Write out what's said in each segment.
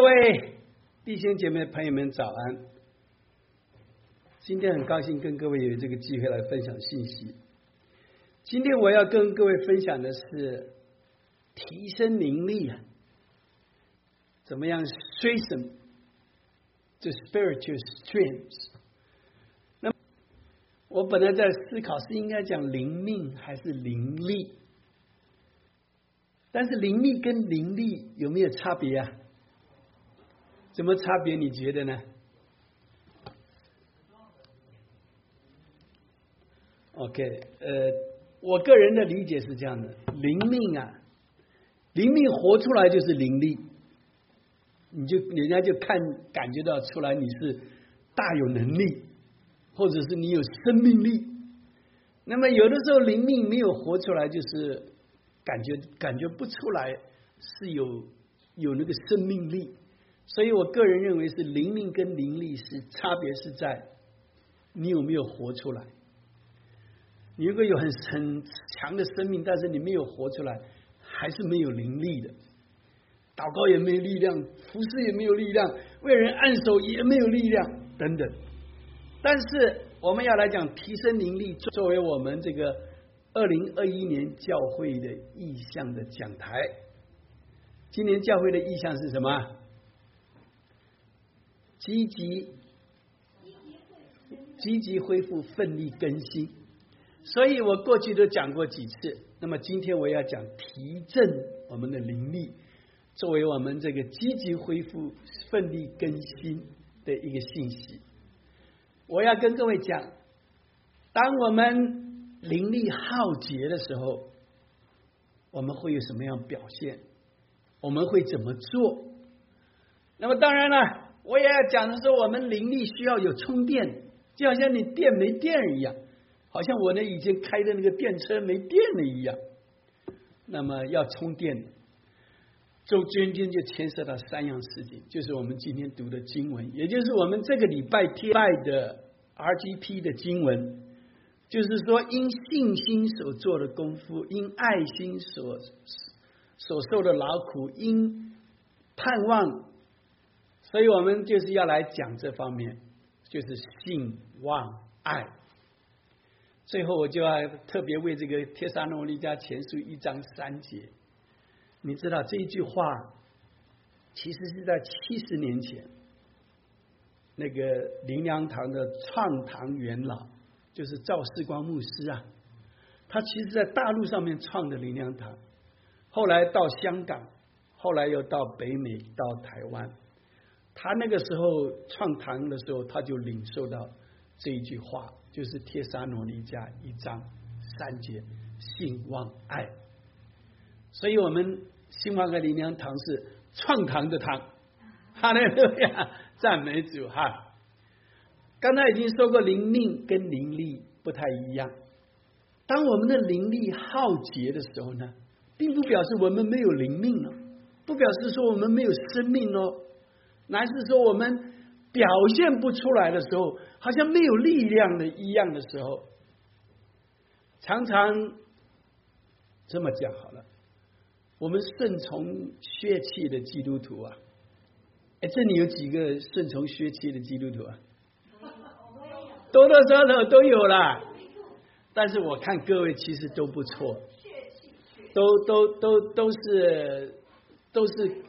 各位弟兄姐妹朋友们，早安！今天很高兴跟各位有这个机会来分享信息。今天我要跟各位分享的是提升灵力啊，怎么样 strengthen the spiritual strength？那我本来在思考是应该讲灵命还是灵力，但是灵力跟灵力有没有差别啊？怎么差别？你觉得呢？OK，呃，我个人的理解是这样的：灵命啊，灵命活出来就是灵力，你就人家就看感觉到出来你是大有能力，或者是你有生命力。那么有的时候灵命没有活出来，就是感觉感觉不出来是有有那个生命力。所以我个人认为是灵命跟灵力是差别是在你有没有活出来。你如果有很很强的生命，但是你没有活出来，还是没有灵力的。祷告也没有力量，服侍也没有力量，为人按手也没有力量等等。但是我们要来讲提升灵力，作为我们这个二零二一年教会的意向的讲台。今年教会的意向是什么？积极、积极恢复、奋力更新，所以我过去都讲过几次。那么今天我要讲提振我们的灵力，作为我们这个积极恢复、奋力更新的一个信息。我要跟各位讲，当我们灵力耗竭的时候，我们会有什么样表现？我们会怎么做？那么当然了。我也要讲的是，我们灵力需要有充电，就好像你电没电一样，好像我呢已经开的那个电车没电了一样。那么要充电，周娟娟就牵涉到三样事情，就是我们今天读的经文，也就是我们这个礼拜贴拜的 RGP 的经文，就是说因信心所做的功夫，因爱心所所受的劳苦，因盼望。所以我们就是要来讲这方面，就是信望爱。最后我就要特别为这个《帖撒罗尼迦前书》一章三节，你知道这一句话，其实是在七十年前，那个灵粮堂的创堂元老，就是赵世光牧师啊，他其实在大陆上面创的灵粮堂，后来到香港，后来又到北美，到台湾。他那个时候创堂的时候，他就领受到这一句话，就是《帖撒罗尼迦》一章三节，信望爱。所以，我们新华和灵粮堂是创堂的堂，哈利路亚，赞美主哈。刚才已经说过，灵命跟灵力不太一样。当我们的灵力耗竭的时候呢，并不表示我们没有灵命了，不表示说我们没有生命哦。乃是说，我们表现不出来的时候，好像没有力量的一样的时候，常常这么讲好了。我们顺从血气的基督徒啊，哎，这里有几个顺从血气的基督徒啊？多多少少都有啦。但是我看各位其实都不错，都都都都是都是。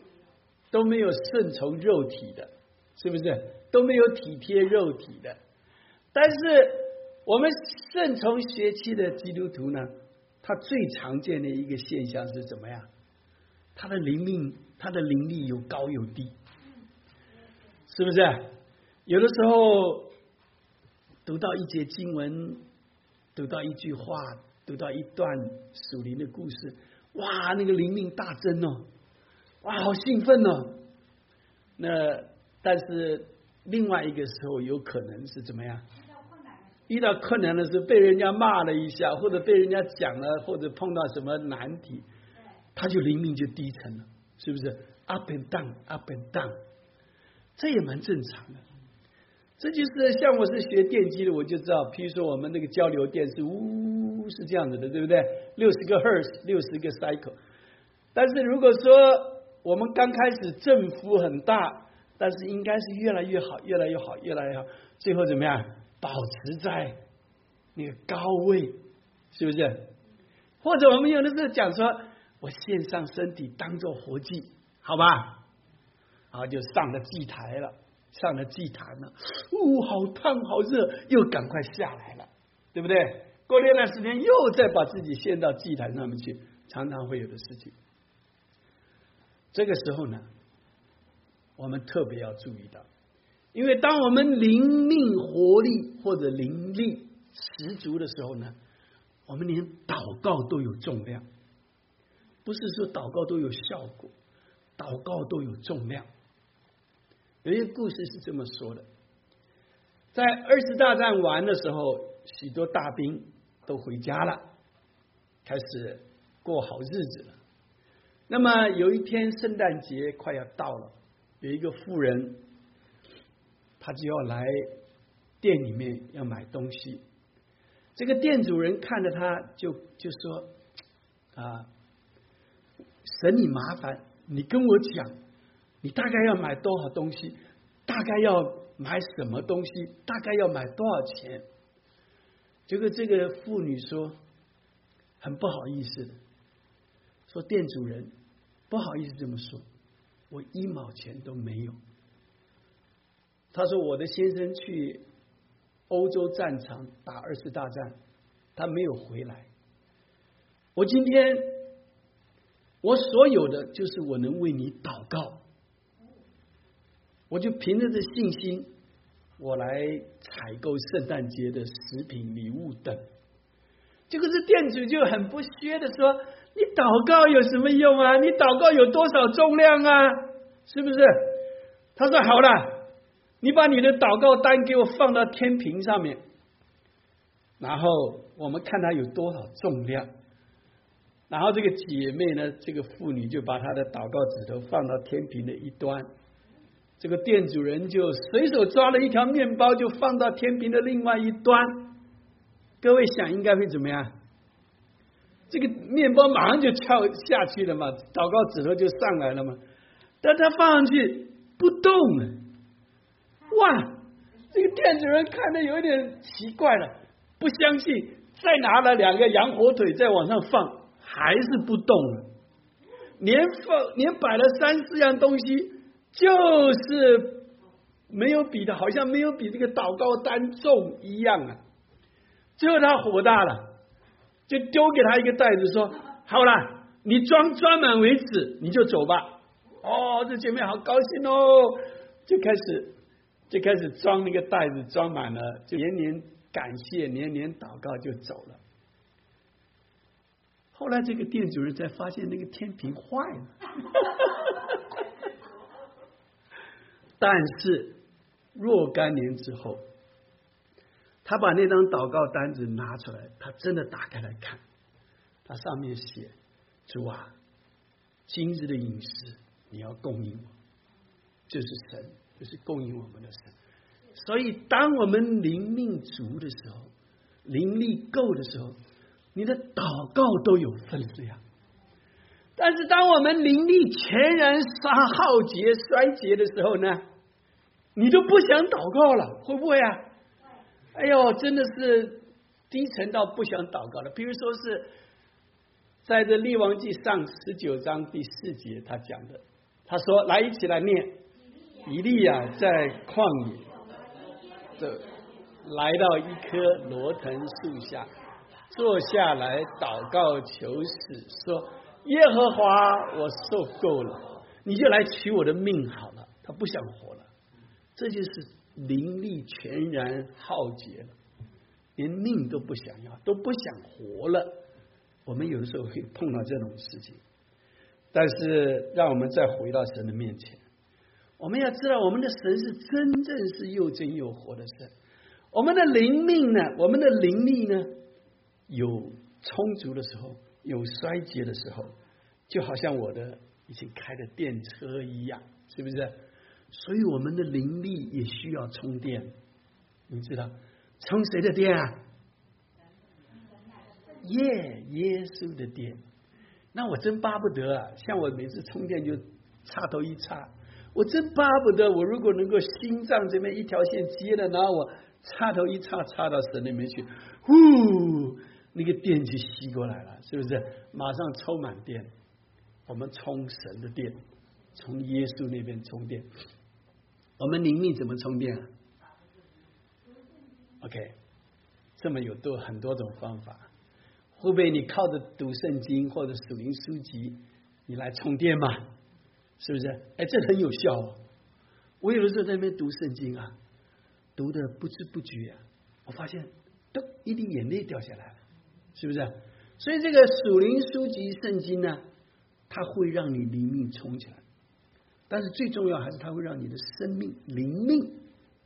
都没有顺从肉体的，是不是？都没有体贴肉体的。但是我们顺从邪气的基督徒呢？他最常见的一个现象是怎么样？他的灵命，他的灵力有高有低，是不是？有的时候读到一节经文，读到一句话，读到一段属灵的故事，哇，那个灵命大增哦。哇，好兴奋哦！那但是另外一个时候有可能是怎么样？遇到困难的时候，被人家骂了一下，或者被人家讲了，或者碰到什么难题，他就灵命就低沉了，是不是？Up and down，up and down，这也蛮正常的。这就是像我是学电机的，我就知道，譬如说我们那个交流电是呜是这样子的，对不对？六十个 hertz，六十个 cycle。但是如果说我们刚开始振幅很大，但是应该是越来越好，越来越好，越来越好，最后怎么样？保持在那个高位，是不是？或者我们有的时候讲说，我献上身体当做活祭，好吧？然后就上了祭台了，上了祭坛了，呜，好烫好热，又赶快下来了，对不对？过了一段时间，又再把自己献到祭坛上面去，常常会有的事情。这个时候呢，我们特别要注意到，因为当我们灵命活力或者灵力十足的时候呢，我们连祷告都有重量，不是说祷告都有效果，祷告都有重量。有一个故事是这么说的：在二次大战完的时候，许多大兵都回家了，开始过好日子了。那么有一天圣诞节快要到了，有一个妇人，他就要来店里面要买东西。这个店主人看着他，就就说：“啊，省你麻烦，你跟我讲。”你大概要买多少东西？大概要买什么东西？大概要买多少钱？结果这个妇女说：“很不好意思，说店主人不好意思这么说，我一毛钱都没有。”他说：“我的先生去欧洲战场打二次大战，他没有回来。我今天我所有的就是我能为你祷告。”我就凭着这信心，我来采购圣诞节的食品、礼物等。结果这店主就很不屑的说：“你祷告有什么用啊？你祷告有多少重量啊？是不是？”他说：“好了，你把你的祷告单给我放到天平上面，然后我们看它有多少重量。”然后这个姐妹呢，这个妇女就把她的祷告指头放到天平的一端。这个店主人就随手抓了一条面包，就放到天平的另外一端。各位想，应该会怎么样？这个面包马上就跳下去了嘛，祷告纸头就上来了嘛。但他放上去不动了。哇！这个店主人看的有点奇怪了，不相信，再拿了两个羊火腿再往上放，还是不动了。连放连摆了三四样东西。就是没有比的，好像没有比这个祷告单重一样啊！最后他火大了，就丢给他一个袋子，说：“好了，你装装满为止，你就走吧。”哦，这姐妹好高兴哦，就开始就开始装那个袋子，装满了，就连连感谢，连连祷告，就走了。后来这个店主人才发现那个天平坏了。但是若干年之后，他把那张祷告单子拿出来，他真的打开来看，他上面写：“主啊，今日的饮食你要供应我，就是神，就是供应我们的神。所以，当我们灵命足的时候，灵力够的时候，你的祷告都有分量。但是，当我们灵力全然杀耗竭、衰竭的时候呢？”你都不想祷告了，会不会啊？哎呦，真的是低沉到不想祷告了。比如说是在这《列王记》上十九章第四节，他讲的，他说：“来，一起来念。”以利亚在旷野，这来到一棵罗藤树下，坐下来祷告求死，说：“耶和华，我受够了，你就来取我的命好了。”他不想活了。这就是灵力全然耗竭了，连命都不想要，都不想活了。我们有的时候会碰到这种事情，但是让我们再回到神的面前，我们要知道，我们的神是真正是又真又活的神。我们的灵命呢，我们的灵力呢，有充足的时候，有衰竭的时候，就好像我的已经开的电车一样，是不是？所以我们的灵力也需要充电，你知道充谁的电啊？耶耶稣的电。那我真巴不得啊！像我每次充电就插头一插，我真巴不得我如果能够心脏这边一条线接了，然后我插头一插插到神里面去，呼，那个电就吸过来了，是不是？马上充满电，我们充神的电，从耶稣那边充电。我们灵命怎么充电啊？OK，这么有多很多种方法，会不会你靠着读圣经或者属灵书籍，你来充电嘛？是不是？哎，这很有效。哦。我有的时候在那边读圣经啊，读的不知不觉啊，我发现都一滴眼泪掉下来了，是不是？所以这个属灵书籍圣经呢，它会让你灵命充起来。但是最重要还是它会让你的生命灵命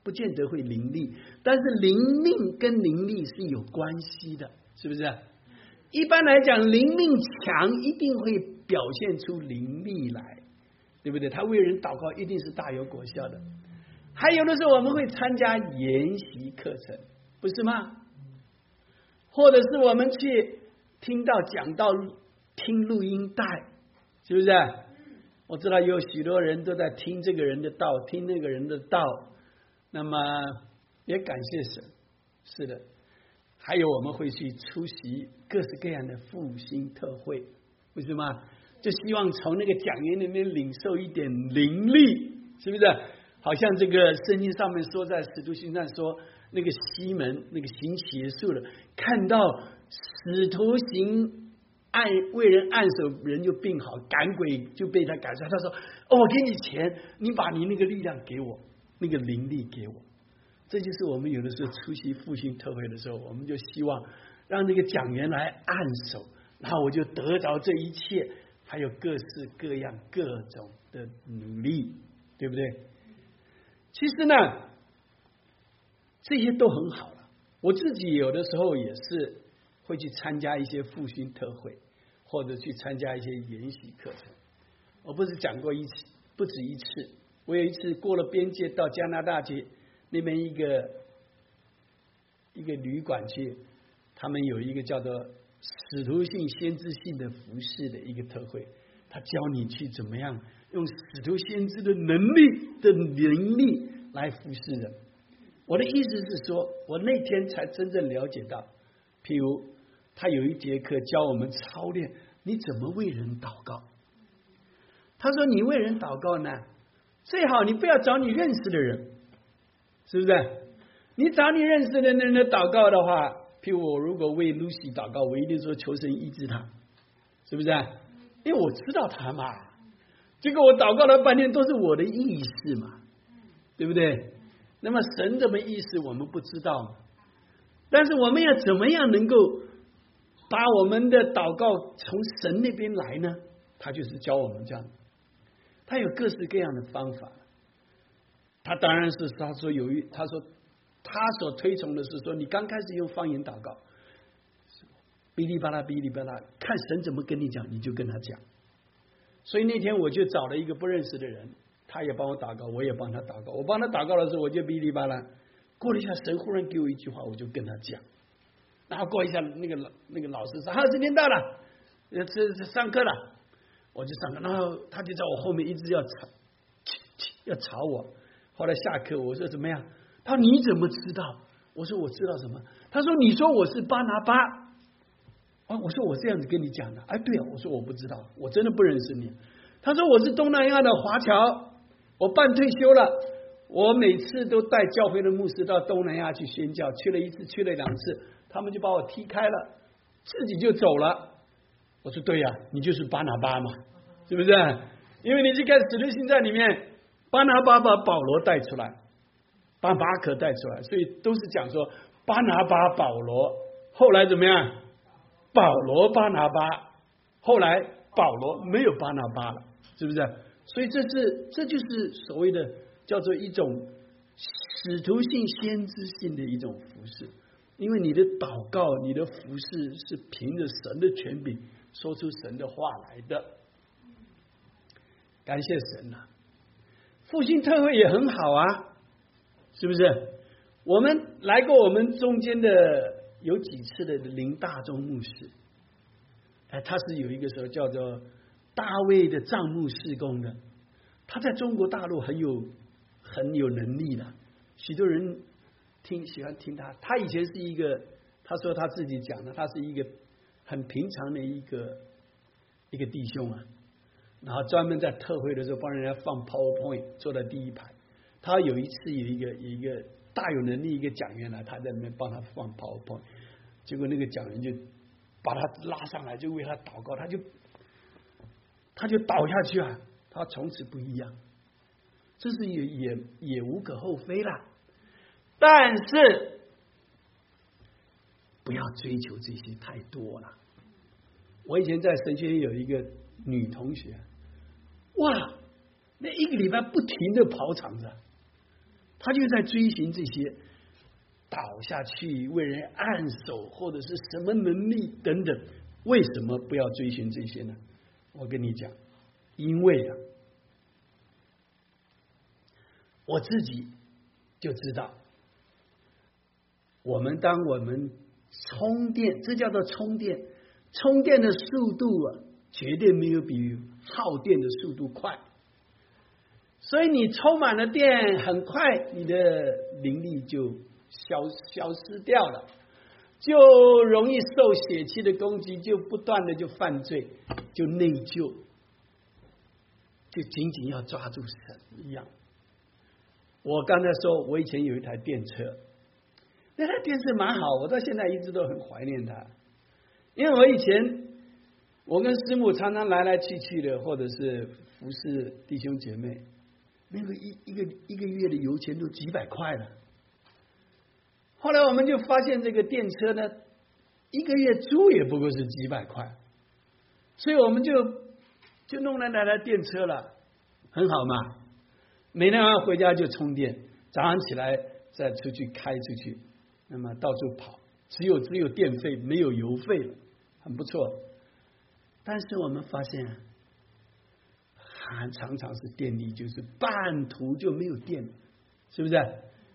不见得会灵力，但是灵命跟灵力是有关系的，是不是？一般来讲，灵命强一定会表现出灵力来，对不对？他为人祷告一定是大有果效的。还有的时候我们会参加研习课程，不是吗？或者是我们去听到讲到听录音带，是不是？我知道有许多人都在听这个人的道，听那个人的道，那么也感谢神，是的。还有我们会去出席各式各样的复兴特会，为什么？就希望从那个讲员里面领受一点灵力，是不是？好像这个圣经上面说，在使徒行传说，那个西门那个行邪术的，看到使徒行。按为人按手，人就病好；赶鬼就被他赶出来。他说：“哦，我给你钱，你把你那个力量给我，那个灵力给我。”这就是我们有的时候出席复兴特会的时候，我们就希望让那个讲员来按手，然后我就得着这一切，还有各式各样各种的努力，对不对？其实呢，这些都很好了。我自己有的时候也是会去参加一些复兴特会。或者去参加一些研习课程，我不是讲过一次，不止一次。我有一次过了边界到加拿大去，那边一个一个旅馆去，他们有一个叫做使徒性、先知性的服饰的一个特会，他教你去怎么样用使徒先知的能力的能力来服侍人。我的意思是说，我那天才真正了解到，譬如。他有一节课教我们操练，你怎么为人祷告？他说：“你为人祷告呢，最好你不要找你认识的人，是不是？你找你认识的人的祷告的话，譬如我如果为 Lucy 祷告，我一定说求神医治他，是不是？因为我知道他嘛。结果我祷告了半天都是我的意思嘛，对不对？那么神怎么意思我们不知道，但是我们要怎么样能够？”把我们的祷告从神那边来呢，他就是教我们这样。他有各式各样的方法。他当然是他说有一他说他所推崇的是说，你刚开始用方言祷告，哔哩吧啦哔哩吧啦，看神怎么跟你讲，你就跟他讲。所以那天我就找了一个不认识的人，他也帮我祷告，我也帮他祷告。我帮他祷告的时候，我就哔哩吧啦。过了一下，神忽然给我一句话，我就跟他讲。然后过一下，那个老那个老师说：“好，时间到了，要这这上课了。”我就上课，然后他就在我后面一直要吵，要吵我。后来下课，我说怎么样？他说你怎么知道？我说我知道什么？他说你说我是巴拿巴啊？我说我这样子跟你讲的。哎，对啊，我说我不知道，我真的不认识你。他说我是东南亚的华侨，我半退休了，我每次都带教会的牧师到东南亚去宣教，去了一次，去了两次。他们就把我踢开了，自己就走了。我说对呀，你就是巴拿巴嘛，是不是？因为你去看使徒行传里面，巴拿巴把保罗带出来，把马可带出来，所以都是讲说巴拿巴、保罗。后来怎么样？保罗、巴拿巴，后来保罗没有巴拿巴了，是不是？所以这是这就是所谓的叫做一种使徒性、先知性的一种服饰。因为你的祷告、你的服饰是凭着神的权柄说出神的话来的，感谢神呐！复兴特会也很好啊，是不是？我们来过我们中间的有几次的林大中牧师，哎，他是有一个时候叫做大卫的帐幕事工的，他在中国大陆很有很有能力的，许多人听喜欢听他。他以前是一个，他说他自己讲的，他是一个很平常的一个一个弟兄啊。然后专门在特会的时候帮人家放 PowerPoint，坐在第一排。他有一次有一个有一个大有能力一个讲员来，他在那边帮他放 PowerPoint，结果那个讲员就把他拉上来，就为他祷告，他就他就倒下去啊。他从此不一样，这是也也也无可厚非啦。但是不要追求这些太多了。我以前在神学院有一个女同学，哇，那一个礼拜不停的跑场子，她就在追寻这些倒下去为人按手或者是什么能力等等。为什么不要追寻这些呢？我跟你讲。因为啊，我自己就知道，我们当我们充电，这叫做充电，充电的速度啊，绝对没有比耗电的速度快。所以你充满了电，很快你的灵力就消消失掉了，就容易受血气的攻击，就不断的就犯罪，就内疚。就紧紧要抓住神一样。我刚才说，我以前有一台电车，那台电车蛮好，我到现在一直都很怀念它。因为我以前我跟师母常常来来去去的，或者是服侍弟兄姐妹，那个一一个一个月的油钱都几百块了。后来我们就发现，这个电车呢，一个月租也不过是几百块，所以我们就。就弄了那台电车了，很好嘛。每天晚上回家就充电，早上起来再出去开出去，那么到处跑，只有只有电费没有油费了，很不错。但是我们发现，还常常是电力就是半途就没有电，是不是？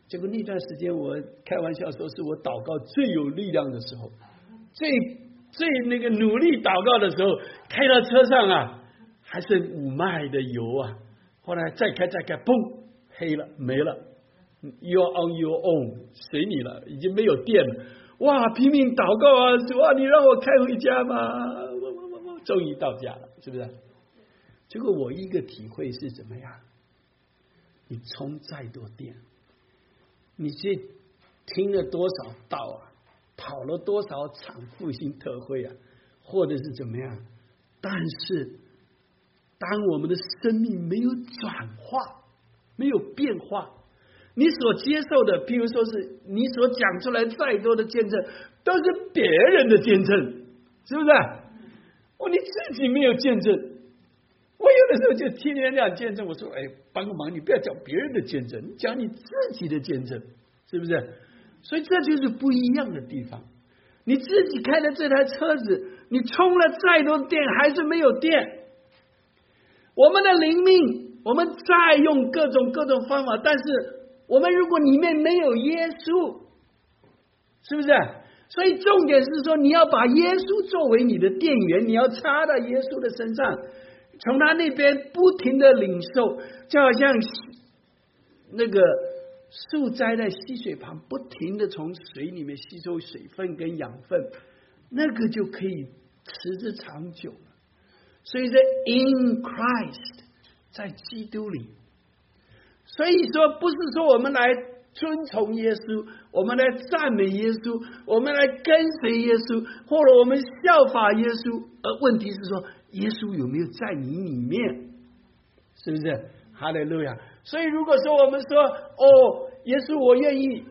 结果那段时间我开玩笑说，是我祷告最有力量的时候，最最那个努力祷告的时候，开到车上啊。还剩五麦的油啊！后来再开再开，嘣，黑了没了。You're on your own，随你了，已经没有电了。哇，拼命祷告啊！主啊，你让我开回家吧！我我我我，终于到家了，是不是？结果我一个体会是怎么样？你充再多电，你去听了多少道啊，跑了多少场复兴特会啊，或者是怎么样？但是。当我们的生命没有转化、没有变化，你所接受的，譬如说是你所讲出来再多的见证，都是别人的见证，是不是？哦，你自己没有见证。我有的时候就听人家见证，我说：“哎，帮个忙，你不要讲别人的见证，你讲你自己的见证，是不是？”所以这就是不一样的地方。你自己开的这台车子，你充了再多电，还是没有电。我们的灵命，我们再用各种各种方法，但是我们如果里面没有耶稣，是不是？所以重点是说，你要把耶稣作为你的电源，你要插到耶稣的身上，从他那边不停的领受，就好像那个树栽在溪水旁，不停的从水里面吸收水分跟养分，那个就可以持之长久了。所以在 in Christ，在基督里，所以说不是说我们来遵从耶稣，我们来赞美耶稣，我们来跟随耶稣，或者我们效法耶稣。而问题是说，耶稣有没有在你里面？是不是？哈利路亚！所以如果说我们说，哦，耶稣，我愿意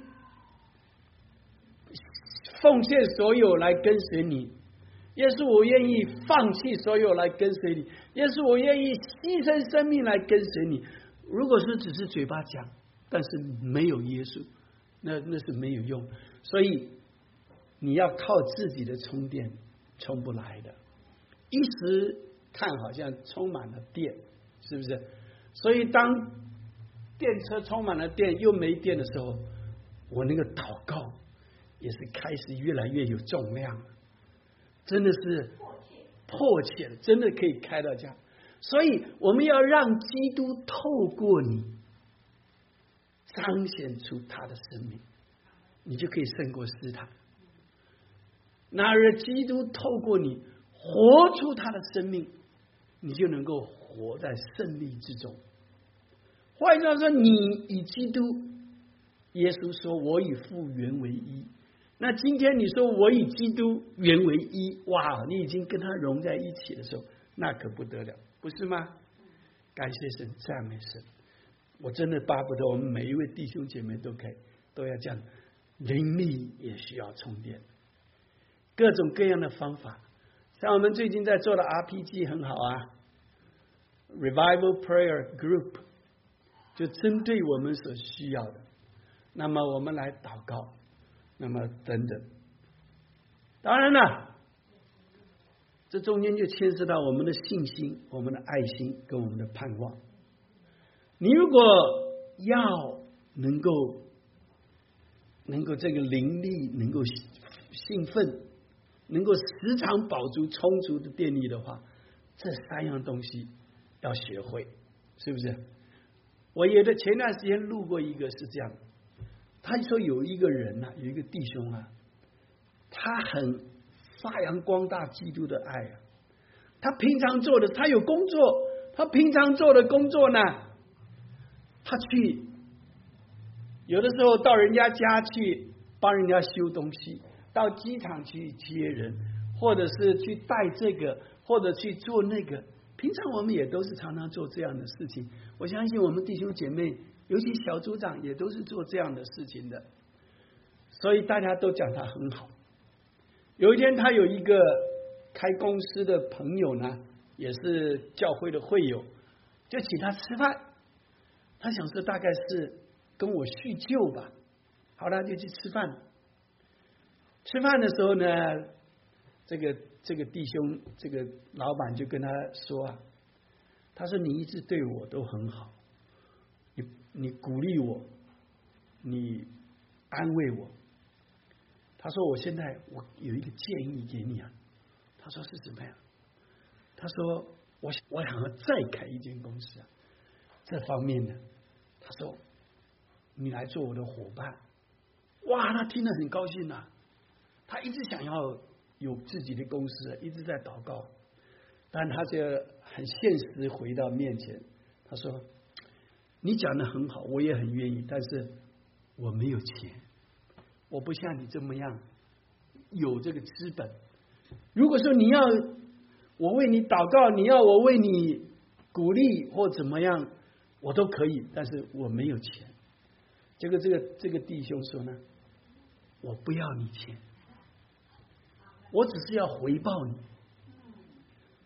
奉献所有来跟随你。耶稣，我愿意放弃所有来跟随你。耶稣，我愿意牺牲生命来跟随你。如果是只是嘴巴讲，但是没有耶稣，那那是没有用。所以你要靠自己的充电，充不来的。一时看好像充满了电，是不是？所以当电车充满了电又没电的时候，我那个祷告也是开始越来越有重量了。真的是迫切，真的可以开到家。所以我们要让基督透过你彰显出他的生命，你就可以胜过斯坦。那而基督透过你活出他的生命，你就能够活在胜利之中。换句话说，你与基督，耶稣说：“我与父原为一。”那今天你说我与基督原为一，哇！你已经跟他融在一起的时候，那可不得了，不是吗？感谢神，赞美神！我真的巴不得我们每一位弟兄姐妹都可以都要这样，灵力也需要充电，各种各样的方法。像我们最近在做的 RPG 很好啊，Revival Prayer Group 就针对我们所需要的，那么我们来祷告。那么等等，当然了，这中间就牵涉到我们的信心、我们的爱心跟我们的盼望。你如果要能够能够这个灵力能够兴奋，能够时常保足充足的电力的话，这三样东西要学会，是不是？我也在前段时间录过一个，是这样。他说有一个人呐，有一个弟兄啊，他很发扬光大基督的爱啊。他平常做的，他有工作，他平常做的工作呢，他去有的时候到人家家去帮人家修东西，到机场去接人，或者是去带这个，或者去做那个。平常我们也都是常常做这样的事情。我相信我们弟兄姐妹。尤其小组长也都是做这样的事情的，所以大家都讲他很好。有一天，他有一个开公司的朋友呢，也是教会的会友，就请他吃饭。他想说大概是跟我叙旧吧，好了，就去吃饭。吃饭的时候呢，这个这个弟兄，这个老板就跟他说啊，他说你一直对我都很好。你你鼓励我，你安慰我。他说：“我现在我有一个建议给你啊。”他说：“是什么呀？”他说：“我我想要再开一间公司啊。”这方面呢，他说：“你来做我的伙伴。”哇，他听了很高兴呐。他一直想要有自己的公司，一直在祷告，但他就很现实回到面前，他说。你讲的很好，我也很愿意，但是我没有钱，我不像你这么样有这个资本。如果说你要我为你祷告，你要我为你鼓励或怎么样，我都可以，但是我没有钱。这个这个这个弟兄说呢，我不要你钱，我只是要回报你。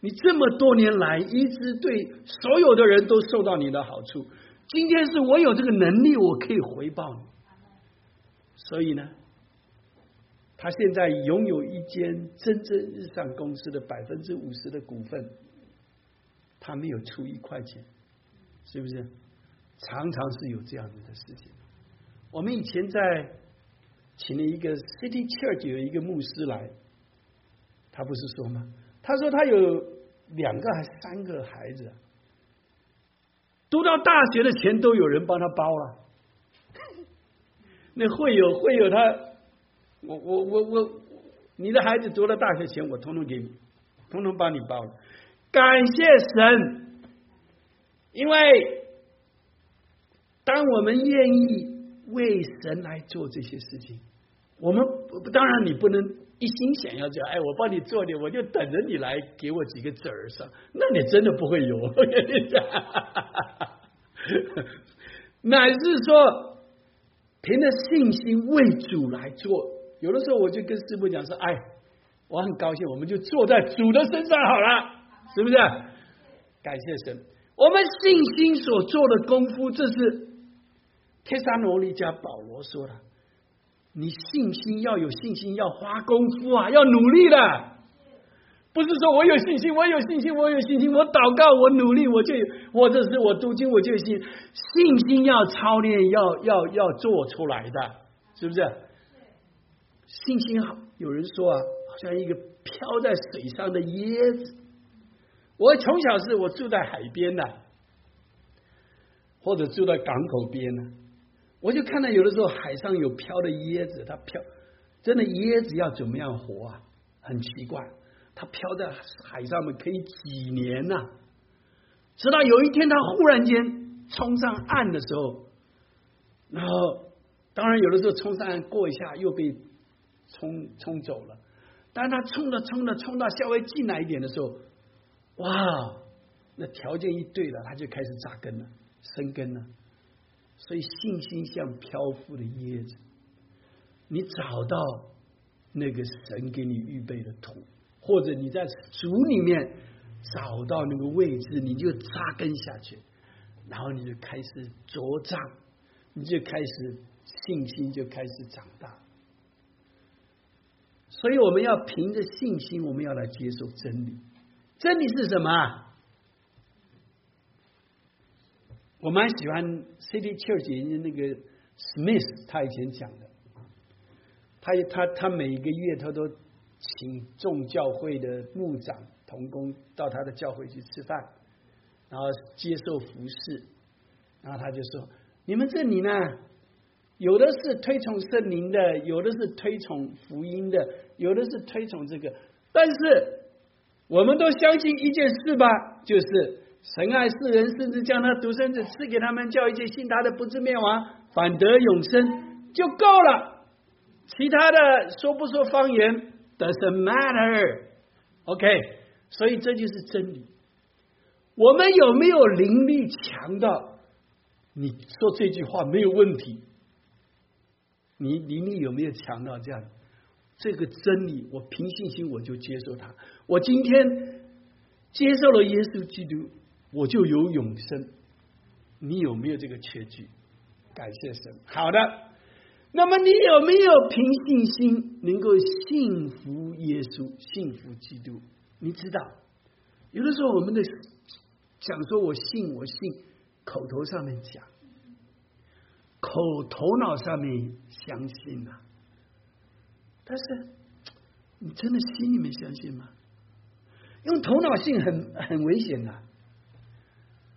你这么多年来一直对所有的人都受到你的好处。今天是我有这个能力，我可以回报你。所以呢，他现在拥有一间真正日上公司的百分之五十的股份，他没有出一块钱，是不是？常常是有这样子的事情。我们以前在请了一个 City Church 有一个牧师来，他不是说吗？他说他有两个还是三个孩子。读到大学的钱都有人帮他包了，那会有会有他，我我我我，你的孩子读了大学前，我统统给你，统统帮你报了。感谢神，因为当我们愿意为神来做这些事情，我们当然你不能。一心想要这样，哎，我帮你做点，我就等着你来给我几个子儿上。那你真的不会有，我跟你讲，乃是说凭着信心为主来做。有的时候我就跟师傅讲说，哎，我很高兴，我们就坐在主的身上好了，是不是？感谢神，我们信心所做的功夫，这是天山罗尼加保罗说的。你信心要有信心，要花功夫啊，要努力的。不是说我有信心，我有信心，我有信心，我祷告，我努力，我就或者是我读经，我就信。信心要操练，要要要做出来的，是不是？信心好，有人说啊，好像一个飘在水上的椰子，我从小是我住在海边的，或者住在港口边呢，我就看到有的时候海上有漂的椰子，它漂，真的椰子要怎么样活啊？很奇怪，它漂在海上面可以几年呐，直到有一天它忽然间冲上岸的时候，然后当然有的时候冲上岸过一下又被冲冲走了，但是它冲着冲着冲到稍微近来一点的时候。哇，那条件一对了，它就开始扎根了、生根了。所以信心像漂浮的椰子，你找到那个神给你预备的土，或者你在主里面找到那个位置，你就扎根下去，然后你就开始茁壮，你就开始信心就开始长大。所以我们要凭着信心，我们要来接受真理。真理是什么？我蛮喜欢 City Church 那个 Smith，他以前讲的，他他他每个月他都请众教会的牧长同工到他的教会去吃饭，然后接受服侍，然后他就说：你们这里呢，有的是推崇圣灵的，有的是推崇福音的，有的是推崇这个，但是。我们都相信一件事吧，就是神爱世人，甚至将他独生子赐给他们，叫一切信他的不至灭亡，反得永生，就够了。其他的说不说方言，doesn't matter。OK，所以这就是真理。我们有没有灵力强到你说这句话没有问题？你灵力有没有强到这样？这个真理，我凭信心我就接受它。我今天接受了耶稣基督，我就有永生。你有没有这个确据？感谢神。好的，那么你有没有凭信心能够信服耶稣、信服基督？你知道，有的时候我们的讲说我信我信，口头上面讲，口头脑上面相信啊。但是，你真的心里面相信吗？用头脑信很很危险的。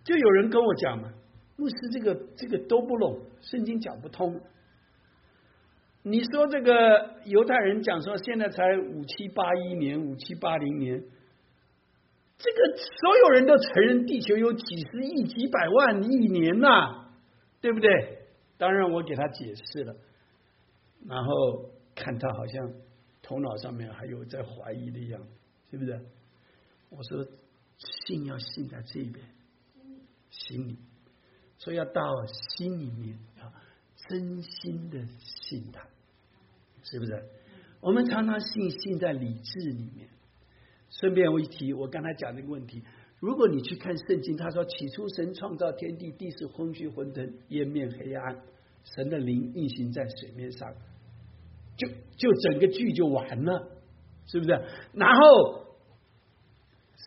就有人跟我讲嘛，牧师这个这个都不懂，圣经讲不通。你说这个犹太人讲说现在才五七八一年，五七八零年，这个所有人都承认地球有几十亿、几百万亿年呐，对不对？当然我给他解释了，然后。看他好像头脑上面还有在怀疑的样子，是不是？我说信要信在这边，心里，所以要到心里面啊真心的信他，是不是？我们常常信信在理智里面。顺便我一提，我刚才讲那个问题，如果你去看圣经，他说起初神创造天地，地是昏虚混沌，烟面黑暗，神的灵运行在水面上。就就整个剧就完了，是不是？然后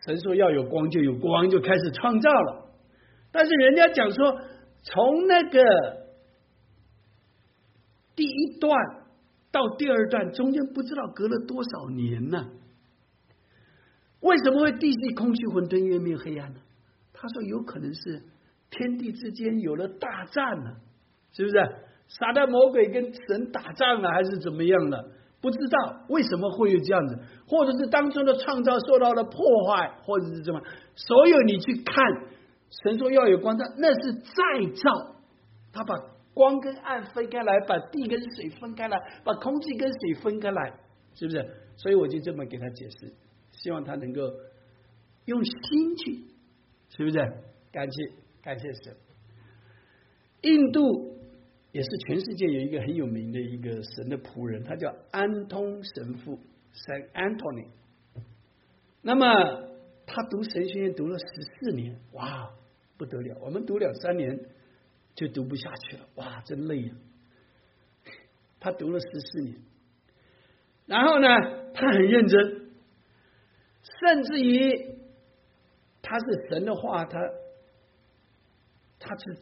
神说要有光，就有光，就开始创造了。但是人家讲说，从那个第一段到第二段中间，不知道隔了多少年呢？为什么会地是空虚混沌，月面黑暗呢？他说有可能是天地之间有了大战呢，是不是？撒旦魔鬼跟神打仗了，还是怎么样了？不知道为什么会有这样子，或者是当初的创造受到了破坏，或者是什么？所有你去看，神说要有光，他那是再造，他把光跟暗分开来，把地跟水分开来，把空气跟水分开来，是不是？所以我就这么给他解释，希望他能够用心去，是不是？感谢感谢神，印度。也是全世界有一个很有名的一个神的仆人，他叫安通神父 （Saint Anthony）。那么他读神学院读了十四年，哇，不得了！我们读两三年就读不下去了，哇，真累呀！他读了十四年，然后呢，他很认真，甚至于他是神的话，他他是。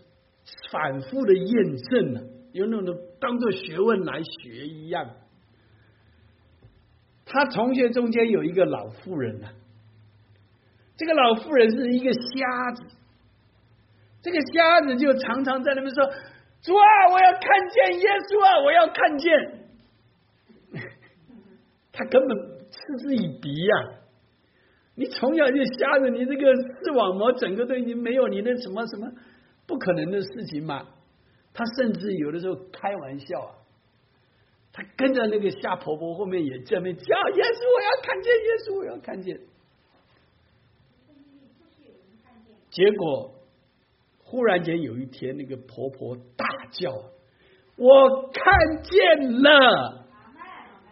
反复的验证了，有那种当做学问来学一样。他同学中间有一个老妇人呢，这个老妇人是一个瞎子，这个瞎子就常常在那边说：“主啊，我要看见耶稣啊，我要看见。”他根本嗤之以鼻呀！你从小就瞎子，你这个视网膜整个都已经没有你的什么什么不可能的事情嘛。他甚至有的时候开玩笑啊，他跟着那个瞎婆婆后面也这么叫耶稣，我要看见耶稣，我要看见。结果忽然间有一天，那个婆婆大叫：“我看见了！”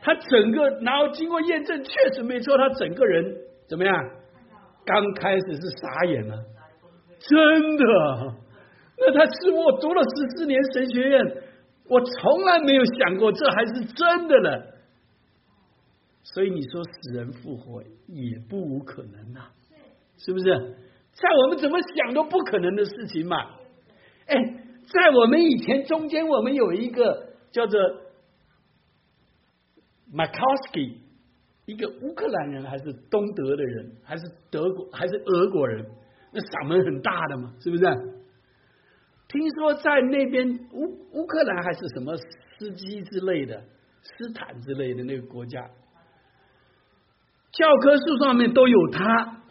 她整个，然后经过验证，确实没错，她整个人怎么样？刚开始是傻眼了，真的。那他是我读了十四年神学院，我从来没有想过这还是真的呢。所以你说死人复活也不无可能呐，是不是？在我们怎么想都不可能的事情嘛。哎，在我们以前中间，我们有一个叫做。m a k o s k i 一个乌克兰人还是东德的人，还是德国还是俄国人？那嗓门很大的嘛，是不是？听说在那边乌乌克兰还是什么斯基之类的、斯坦之类的那个国家，教科书上面都有他，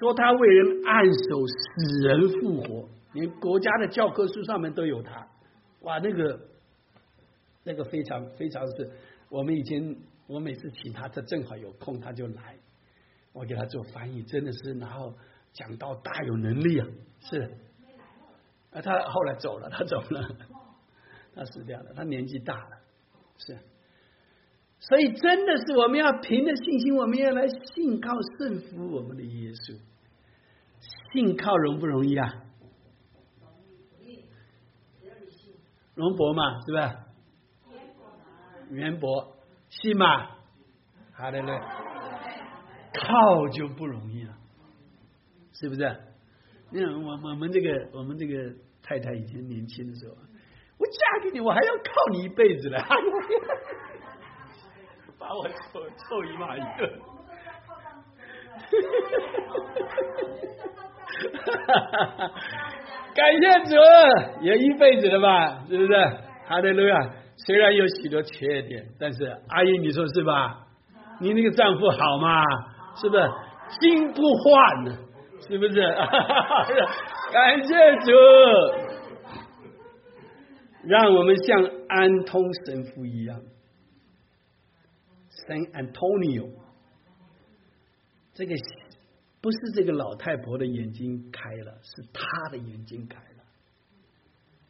说他为人按手死人复活，连国家的教科书上面都有他。哇，那个。那个非常非常是，我们以前我每次请他，他正好有空他就来，我给他做翻译，真的是，然后讲到大有能力啊，是，啊，他后来走了，他走了，他死掉了，他年纪大了，是，所以真的是我们要凭着信心，我们要来信靠圣服我们的耶稣，信靠容不容易啊？容博嘛，是吧？渊博，信吗？好的嘞，靠就不容易了，是不是？你看我我们这个我们这个太太以前年轻的时候，我嫁给你，我还要靠你一辈子了，我臭臭姨妈一个，感谢主，也一辈子了吧？是不是？好的路亚。虽然有许多缺点，但是阿姨，你说是吧？你那个丈夫好吗？是不是心不换呢？是不是？感谢主，让我们像安通神父一样 San Antonio，这个不是这个老太婆的眼睛开了，是他的眼睛开了，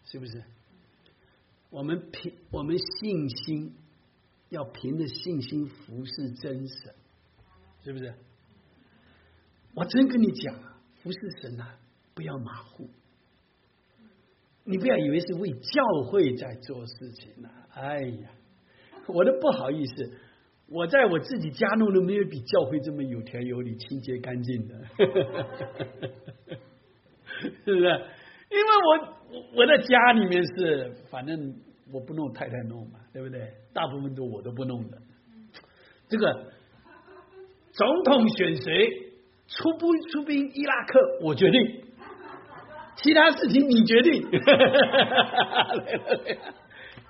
是不是？我们凭我们信心，要凭着信心服侍真神，是不是？我真跟你讲啊，服侍神啊，不要马虎。你不要以为是为教会在做事情呢。哎呀，我都不好意思，我在我自己家弄的没有比教会这么有条有理、清洁干净的，是不是？因为我。我在家里面是，反正我不弄，太太弄嘛，对不对？大部分都我都不弄的。这个总统选谁，出不出兵伊拉克，我决定，其他事情你决定。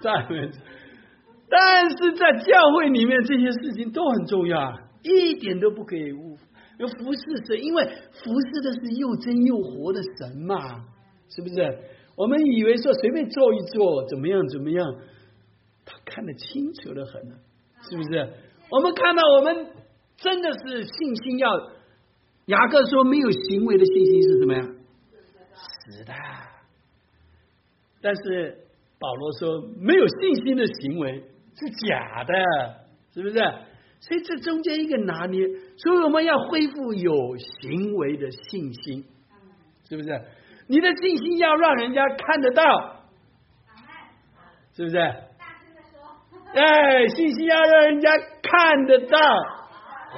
在，但是在教会里面，这些事情都很重要，一点都不可以误。服侍神，因为服侍的是又真又活的神嘛，是不是？我们以为说随便做一做怎么样怎么样，他看得清楚的很，是不是？我们看到我们真的是信心要，雅各说没有行为的信心是什么呀？死的。但是保罗说没有信心的行为是假的，是不是？所以这中间一个拿捏，所以我们要恢复有行为的信心，是不是？你的信心要让人家看得到，是不是？哎，信心要让人家看得到，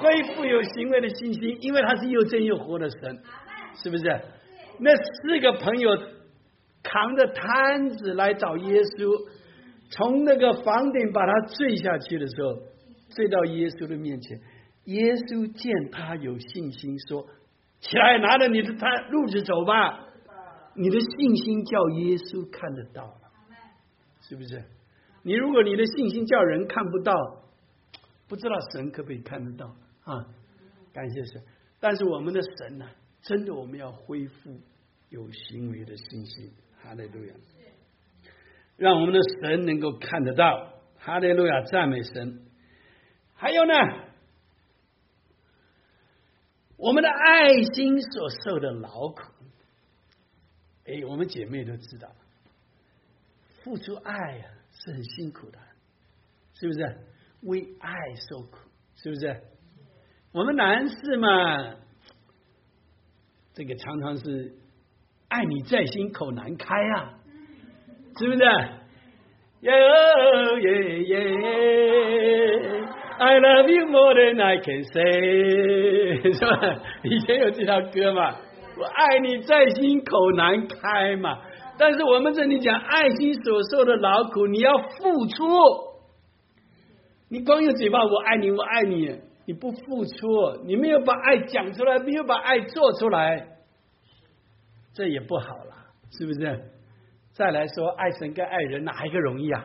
恢复有行为的信心，因为他是又真又活的神，是不是？那四个朋友扛着摊子来找耶稣，从那个房顶把他坠下去的时候，坠到耶稣的面前，耶稣见他有信心，说：“起来，拿着你的他路子走吧。”你的信心叫耶稣看得到了，是不是？你如果你的信心叫人看不到，不知道神可不可以看得到啊？感谢神。但是我们的神呢？真的，我们要恢复有行为的信心。哈利路亚！让我们的神能够看得到。哈利路亚！赞美神。还有呢？我们的爱心所受的劳苦，哎，我们姐妹都知道，付出爱呀是很辛苦的，是不是？为爱受苦，是不是？我们男士嘛，这个常常是爱你在心口难开啊，是不是？耶耶耶！I love you more than I can say，是吧？以前有这条歌嘛，我爱你在心口难开嘛。但是我们这里讲爱心所受的劳苦，你要付出。你光用嘴巴我爱你，我爱你，你不付出，你没有把爱讲出来，没有把爱做出来，这也不好了，是不是？再来说，爱神跟爱人哪一个容易啊？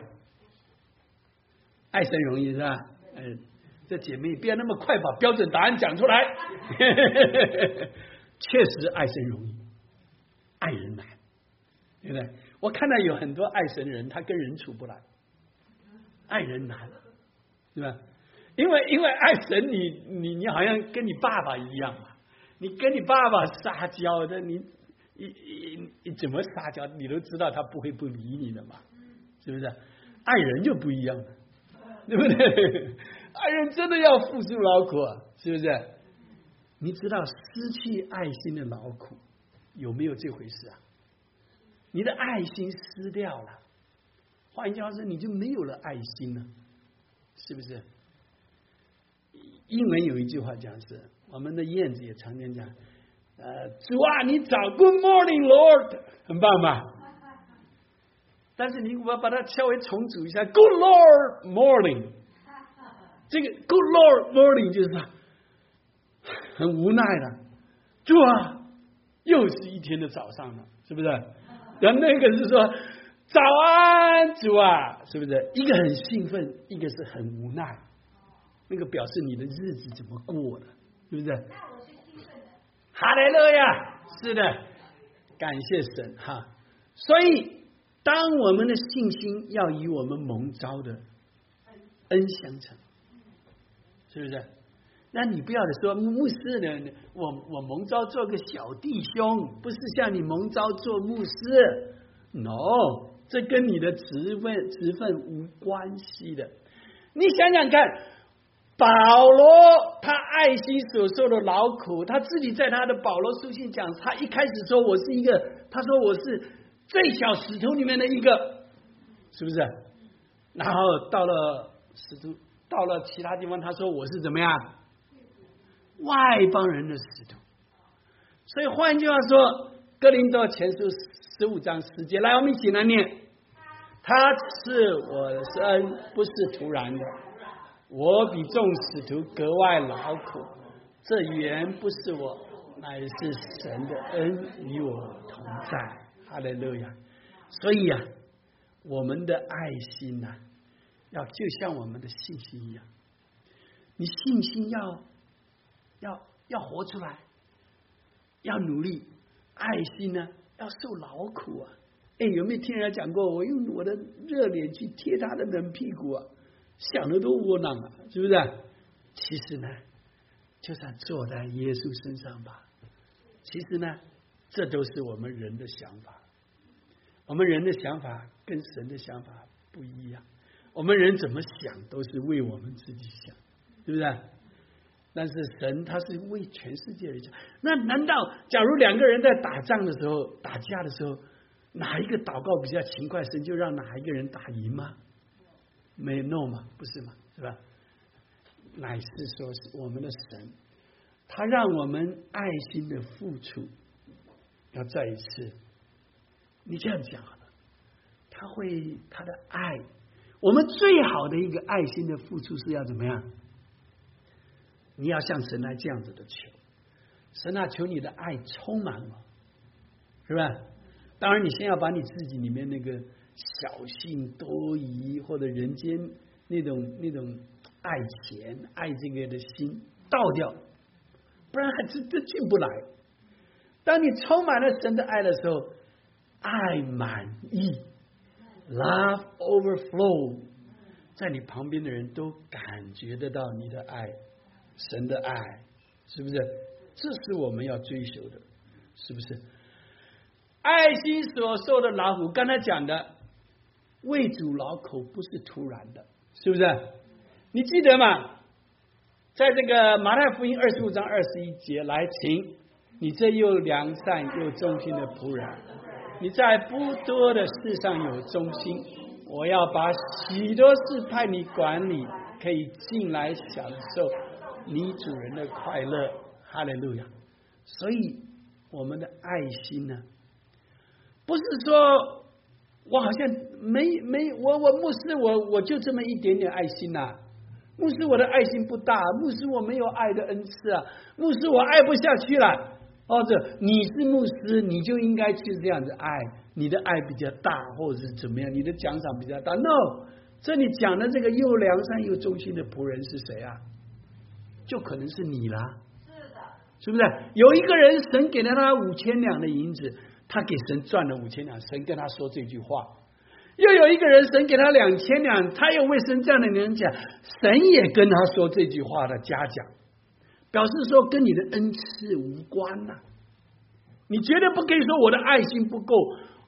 爱神容易是吧？嗯，这姐妹不要那么快把标准答案讲出来。确实，爱神容易，爱人难，对不对？我看到有很多爱神人，他跟人处不来，爱人难，对吧？因为因为爱神，你你你好像跟你爸爸一样嘛，你跟你爸爸撒娇的你。你你你怎么撒娇，你都知道他不会不理你的嘛，是不是？爱人就不一样了，对不对？爱人真的要付出劳苦，是不是？你知道失去爱心的劳苦有没有这回事啊？你的爱心失掉了，换句话说，你就没有了爱心了，是不是？英文有一句话讲是，我们的燕子也常常讲。呃，主啊，你早，Good morning, Lord，很棒吧？但是你我要把它稍微重组一下，Good Lord morning，这个 Good Lord morning 就是很无奈的，主啊，又是一天的早上了，是不是？然后那个是说早安，主啊，是不是？一个很兴奋，一个是很无奈，那个表示你的日子怎么过的，是不是？哈雷勒呀，是的，感谢神哈。所以，当我们的信心要与我们蒙召的恩相成，是不是？那你不要说牧师呢？我我蒙召做个小弟兄，不是像你蒙召做牧师。No，这跟你的职位职分无关系的。你想想看。保罗他爱心所受的劳苦，他自己在他的保罗书信讲，他一开始说我是一个，他说我是最小使徒里面的一个，是不是？然后到了使徒，到了其他地方，他说我是怎么样？外邦人的使徒。所以换句话说，哥林多前书十五章十节，来我们一起来念，他是我的恩，不是突然的。我比众使徒格外劳苦，这原不是我，乃是神的恩与我同在。哈利路亚！所以啊，我们的爱心呐，要就像我们的信心一样，你信心要要要活出来，要努力，爱心呢要受劳苦啊！哎，有没有听人家讲过？我用我的热脸去贴他的冷屁股啊！想的都窝囊啊，是不是？其实呢，就算坐在耶稣身上吧。其实呢，这都是我们人的想法。我们人的想法跟神的想法不一样。我们人怎么想都是为我们自己想，是不是？但是神他是为全世界而讲。那难道假如两个人在打仗的时候、打架的时候，哪一个祷告比较勤快，神就让哪一个人打赢吗？没弄嘛，不是嘛，是吧？乃是说是我们的神，他让我们爱心的付出要再一次。你这样讲，他会他的爱，我们最好的一个爱心的付出是要怎么样？你要向神来这样子的求，神啊，求你的爱充满我，是吧？当然，你先要把你自己里面那个小性多疑或者人间那种那种爱钱爱这个的心倒掉，不然还真真进不来。当你充满了神的爱的时候，爱满溢，love overflow，在你旁边的人都感觉得到你的爱，神的爱，是不是？这是我们要追求的，是不是？爱心所受的劳苦，刚才讲的为主劳苦不是突然的，是不是？你记得吗？在这个马太福音二十五章二十一节，来，请你这又良善又忠心的仆人，你在不多的事上有忠心，我要把许多事派你管理，可以进来享受你主人的快乐。哈利路亚！所以我们的爱心呢？不是说，我好像没没我我牧师我我就这么一点点爱心呐，牧师我的爱心不大，牧师我没有爱的恩赐啊，牧师我爱不下去了。或者你是牧师，你就应该去这样子爱，你的爱比较大，或者是怎么样，你的奖赏比较大。No，这里讲的这个又良善又忠心的仆人是谁啊？就可能是你啦。是的，是不是？有一个人，神给了他五千两的银子。他给神赚了五千两，神跟他说这句话。又有一个人，神给他两千两，他又为神这样的人讲，神也跟他说这句话的嘉奖，表示说跟你的恩赐无关呐。你绝对不可以说我的爱心不够，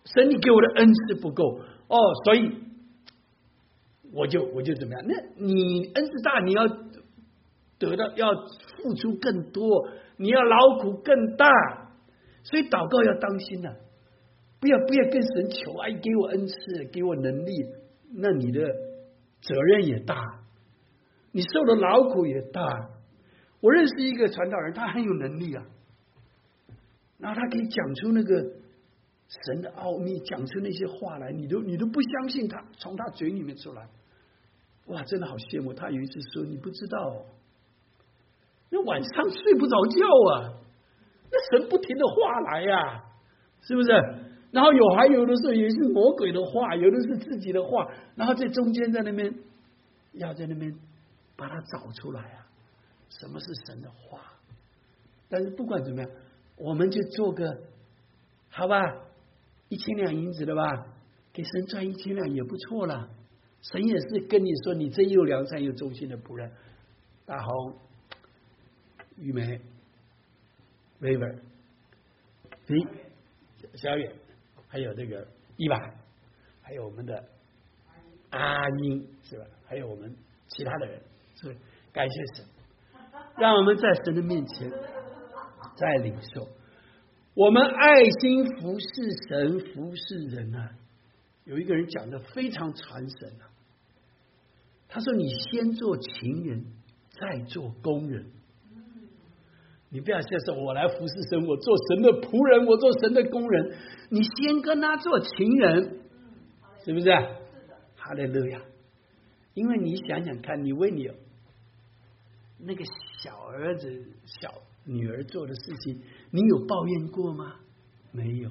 神你给我的恩赐不够哦，所以我就我就怎么样？那你恩赐大，你要得到要付出更多，你要劳苦更大。所以祷告要当心呐，不要不要跟神求哎，给我恩赐，给我能力，那你的责任也大，你受的劳苦也大。我认识一个传道人，他很有能力啊，然后他可以讲出那个神的奥秘，讲出那些话来，你都你都不相信他从他嘴里面出来，哇，真的好羡慕他。有一次说，你不知道，那晚上睡不着觉啊。那神不停的话来呀，是不是？然后有还有的时候也是魔鬼的话，有的是自己的话，然后在中间在那边要在那边把它找出来啊，什么是神的话？但是不管怎么样，我们就做个好吧，一千两银子的吧，给神赚一千两也不错了。神也是跟你说，你真又良善又忠心的仆人，大红玉梅。River，一小远，还有这个伊娃，还有我们的阿英是吧？还有我们其他的人，是感谢神，让我们在神的面前在领受，我们爱心服侍神，服侍人啊。有一个人讲的非常传神啊，他说：“你先做情人，再做工人。”你不要先说，我来服侍神，我做神的仆人，我做神的工人。你先跟他做情人，是不是？哈利路亚！因为你想想看，你为你那个小儿子、小女儿做的事情，你有抱怨过吗？没有。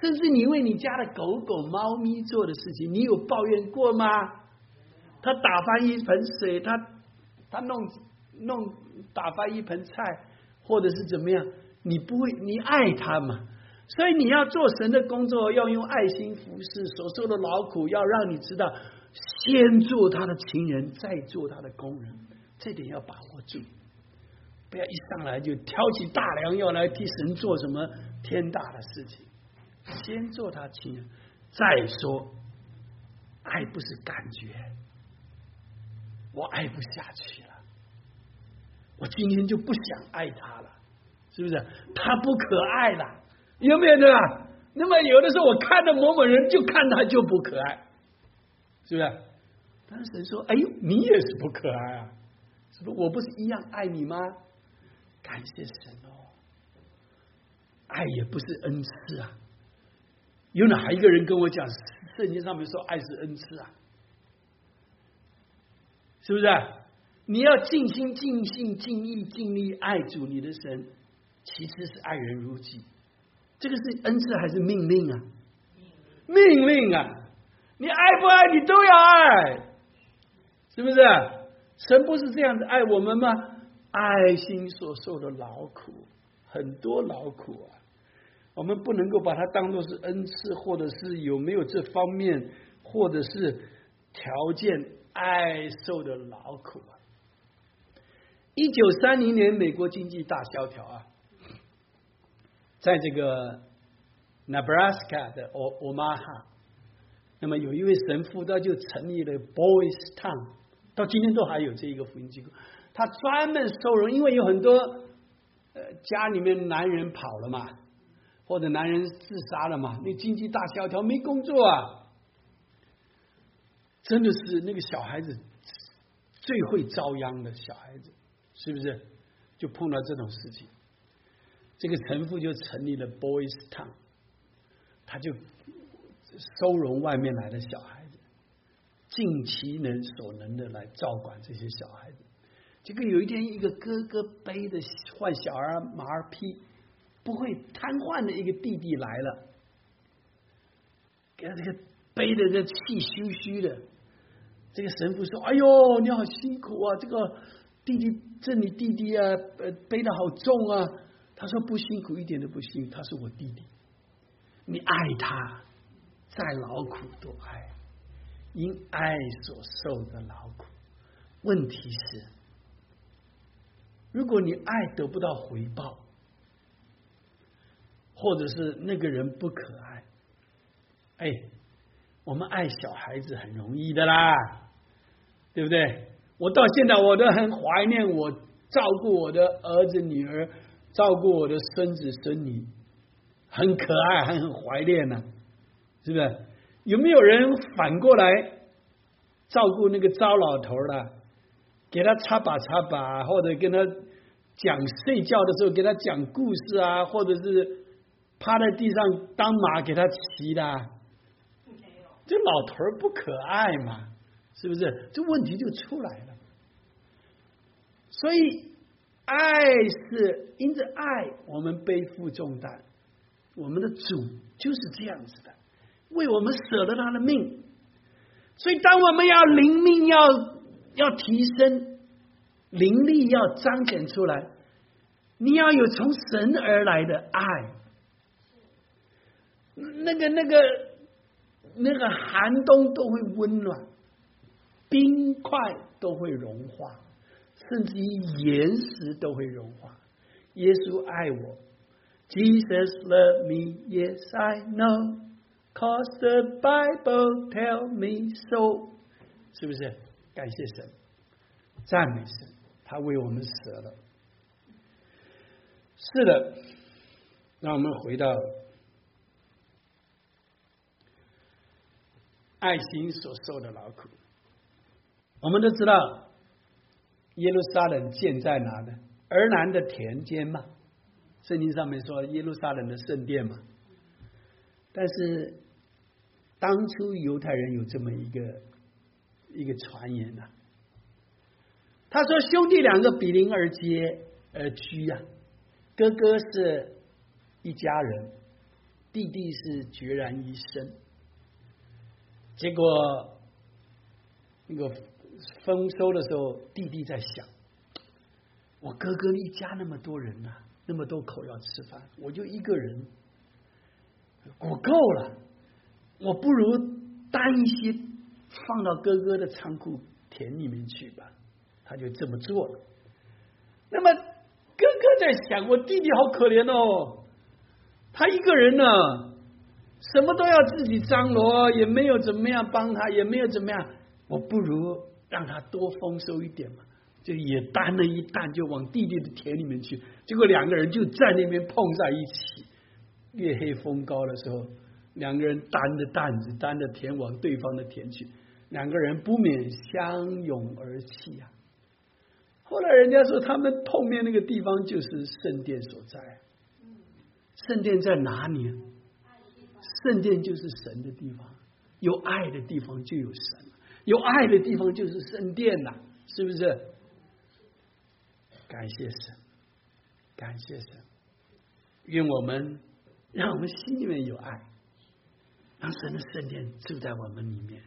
甚至你为你家的狗狗、猫咪做的事情，你有抱怨过吗？他打翻一盆水，他他弄弄打翻一盆菜。或者是怎么样？你不会，你爱他嘛？所以你要做神的工作，要用爱心服侍，所受的劳苦要让你知道，先做他的情人，再做他的工人，这点要把握住。不要一上来就挑起大梁要来替神做什么天大的事情，先做他情人，再说，爱不是感觉，我爱不下去了。我今天就不想爱他了，是不是？他不可爱了，有没有对吧？那么有的时候我看到某某人，就看他就不可爱，是不是？但是神说：“哎呦，你也是不可爱啊！是不？我不是一样爱你吗？感谢神哦，爱也不是恩赐啊。有哪一个人跟我讲圣经上面说爱是恩赐啊？是不是？”你要尽心、尽性、尽意、尽力爱主你的神，其实是爱人如己。这个是恩赐还是命令啊？命令啊！你爱不爱你都要爱，是不是？神不是这样子爱我们吗？爱心所受的劳苦，很多劳苦啊！我们不能够把它当做是恩赐，或者是有没有这方面，或者是条件爱受的劳苦啊！一九三零年，美国经济大萧条啊，在这个 Nebraska 的 Omaha，那么有一位神父，他就成立了 Boys Town，到今天都还有这一个福音机构。他专门收容，因为有很多呃家里面男人跑了嘛，或者男人自杀了嘛，那经济大萧条没工作啊，真的是那个小孩子最会遭殃的小孩子，是不是？就碰到这种事情，这个神父就成立了 Boys Town，他就收容外面来的小孩子，尽其能所能的来照管这些小孩子。结果有一天，一个哥哥背着换小儿马儿匹，不会瘫痪的一个弟弟来了，给他这个背的这气吁吁的。这个神父说：“哎呦，你好辛苦啊！这个弟弟，这你弟弟啊，呃，背的好重啊。”他说：“不辛苦，一点都不辛苦。他是我弟弟，你爱他，再劳苦都爱，因爱所受的劳苦。问题是。”如果你爱得不到回报，或者是那个人不可爱，哎，我们爱小孩子很容易的啦，对不对？我到现在我都很怀念我照顾我的儿子女儿，照顾我的孙子孙女，很可爱，还很怀念呢，是不是？有没有人反过来照顾那个糟老头的？给他擦把擦把，或者跟他讲睡觉的时候给他讲故事啊，或者是趴在地上当马给他骑的，这老头儿不可爱嘛？是不是？这问题就出来了。所以，爱是因着爱，我们背负重担。我们的主就是这样子的，为我们舍了他的命。所以，当我们要灵命要。要提升灵力，要彰显出来。你要有从神而来的爱，那个、那个、那个寒冬都会温暖，冰块都会融化，甚至于岩石都会融化。耶稣爱我，Jesus love me, yes I know, cause the Bible tell me so，是不是？感谢神，赞美神，他为我们死了。是的，让我们回到爱心所受的劳苦。我们都知道，耶路撒冷建在哪呢？而南的田间嘛。圣经上面说耶路撒冷的圣殿嘛。但是当初犹太人有这么一个。一个传言呐，他说兄弟两个比邻而接而居呀，哥哥是一家人，弟弟是决然一生。结果那个丰收的时候，弟弟在想：我哥哥一家那么多人呐，那么多口要吃饭，我就一个人，我够了，我不如担一些。放到哥哥的仓库田里面去吧，他就这么做了。那么哥哥在想，我弟弟好可怜哦，他一个人呢，什么都要自己张罗，也没有怎么样帮他，也没有怎么样。我不如让他多丰收一点嘛，就也担了一担，就往弟弟的田里面去。结果两个人就在那边碰在一起，月黑风高的时候。两个人担着担子，担着田往对方的田去，两个人不免相拥而泣呀。后来人家说，他们碰面那个地方就是圣殿所在。圣殿在哪里？圣殿就是神的地方，有爱的地方就有神，有爱的地方就是圣殿呐，是不是？感谢神，感谢神，愿我们让我们心里面有爱，让神的圣殿住在我们里面。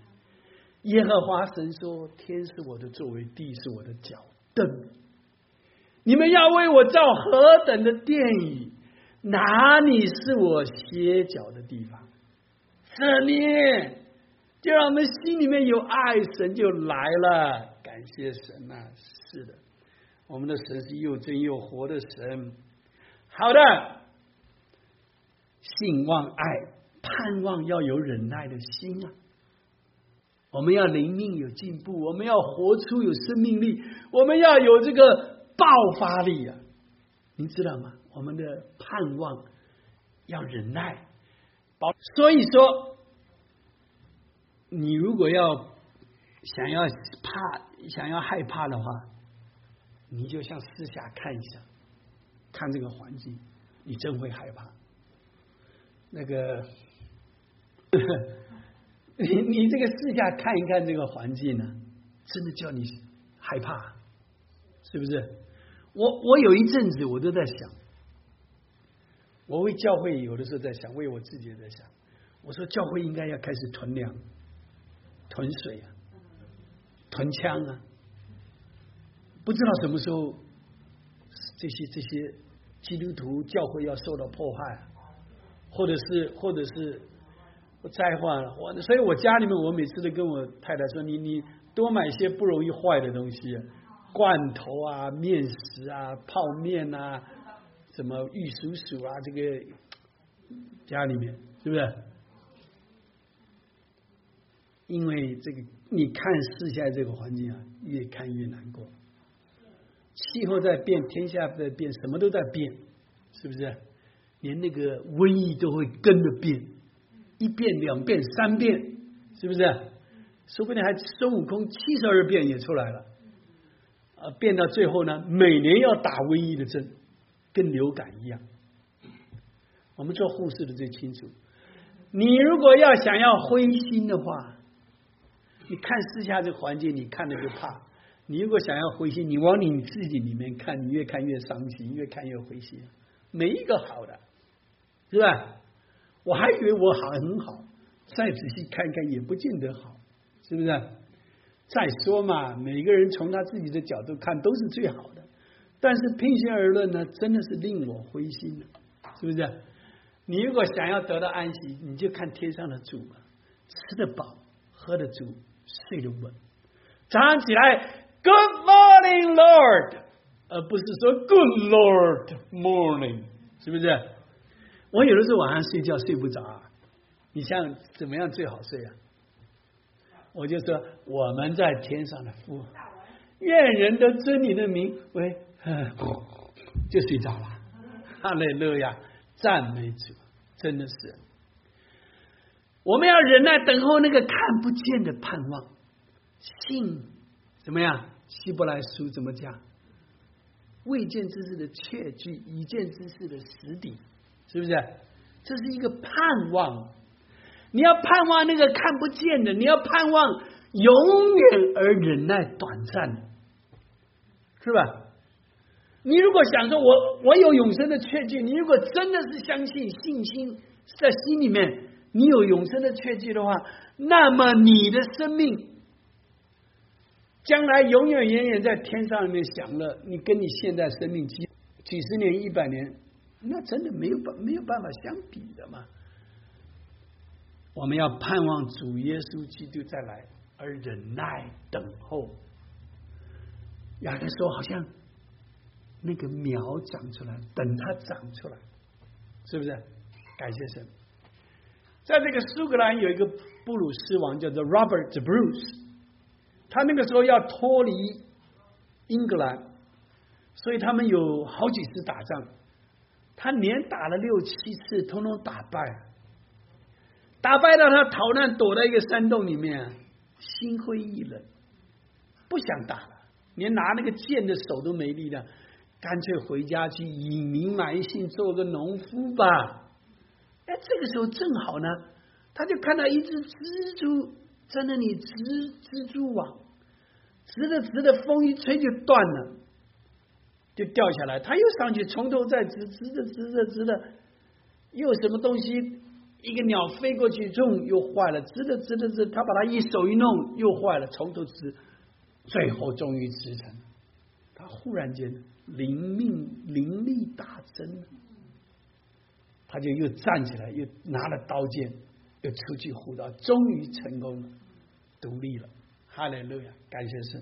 耶和华神说：“天是我的座位，地是我的脚凳。你们要为我造何等的殿宇？哪里是我歇脚的地方？这里就让我们心里面有爱，神就来了。感谢神呐！是的。”我们的神是又真又活的神。好的，信望爱盼望要有忍耐的心啊！我们要灵命有进步，我们要活出有生命力，我们要有这个爆发力啊！您知道吗？我们的盼望要忍耐。所以说，你如果要想要怕、想要害怕的话。你就像四下看一下，看这个环境，你真会害怕。那个，你你这个四下看一看这个环境呢，真的叫你害怕，是不是？我我有一阵子我都在想，我为教会有的时候在想，为我自己也在想，我说教会应该要开始囤粮、囤水啊、囤枪啊。不知道什么时候，这些这些基督徒教会要受到破坏，或者是或者是灾患，我所以，我家里面我每次都跟我太太说，你你多买一些不容易坏的东西，罐头啊、面食啊、泡面啊，什么玉蜀黍啊，这个家里面是不是？因为这个，你看世下这个环境啊，越看越难过。气候在变，天下在变，什么都在变，是不是？连那个瘟疫都会跟着变，一变、两变、三变，是不是？说不定还孙悟空七十二变也出来了，啊，变到最后呢，每年要打瘟疫的针，跟流感一样。我们做护士的最清楚。你如果要想要灰心的话，你看四下这环境，你看了就怕。你如果想要灰心，你往你自己里面看，你越看越伤心，越看越灰心。没一个好的，是吧？我还以为我好很好，再仔细看看也不见得好，是不是？再说嘛，每个人从他自己的角度看都是最好的，但是平心而论呢，真的是令我灰心的，是不是？你如果想要得到安息，你就看天上的主嘛，吃得饱，喝得足，睡得稳，早上起来。Good morning, Lord，而不是说 Good Lord morning，是不是？我有的时候晚上睡觉睡不着啊，你像怎么样最好睡啊？我就说我们在天上的父，愿人都尊你的名为，就睡着了。哈利路亚，赞美主，真的是。我们要忍耐等候那个看不见的盼望，信怎么样？希伯来书怎么讲？未见之事的确据，已见之事的实底，是不是？这是一个盼望。你要盼望那个看不见的，你要盼望永远而忍耐短暂，是吧？你如果想说我我有永生的确据，你如果真的是相信信心在心里面，你有永生的确据的话，那么你的生命。将来永远远远在天上里面享乐，你跟你现在生命几几十年、一百年，那真的没有办没有办法相比的嘛。我们要盼望主耶稣基督再来，而忍耐等候。亚的说，好像那个苗长出来，等它长出来，是不是？感谢神。在这个苏格兰有一个布鲁斯王，叫做 Robert Bruce。他那个时候要脱离英格兰，所以他们有好几次打仗，他连打了六七次，通通打败，打败了他逃难，躲在一个山洞里面，心灰意冷，不想打了，连拿那个剑的手都没力了，干脆回家去隐名埋姓，做个农夫吧。哎，这个时候正好呢，他就看到一只蜘蛛在那里织蜘蛛网。织着织着，风一吹就断了。就掉下来，他又上去，从头再织，织着织着织着，又什么东西，一个鸟飞过去，中又坏了，织着织着织，他把他一手一弄，又坏了，从头织，最后终于织成。他忽然间灵命灵力大增，他就又站起来，又拿了刀剑，又出去护道，终于成功了，独立了。哈利路亚，感谢神。